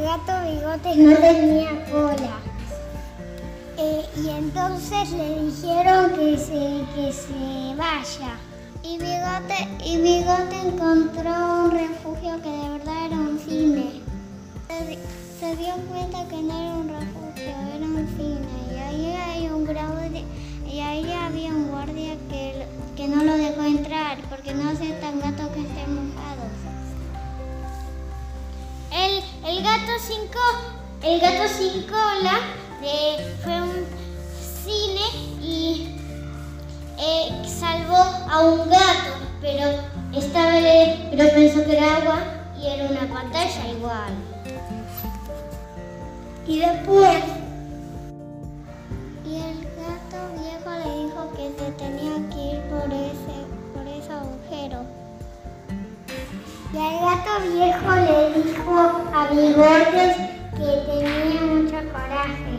gato Bigotes no tenía cola. Eh, y entonces le dijeron que se, que se vaya. Y Bigote, y Bigote encontró un refugio que de verdad era un cine. Se, se dio cuenta que no era un refugio, El, gato sin cola de- fue un cine y eh, salvó a un gato, pero pensó que era agua y era una pantalla igual. Y después y el gato viejo le dijo que se tenía que ir por ese por ese agujero. Y el gato viejo le Monigotes que tenía mucho coraje.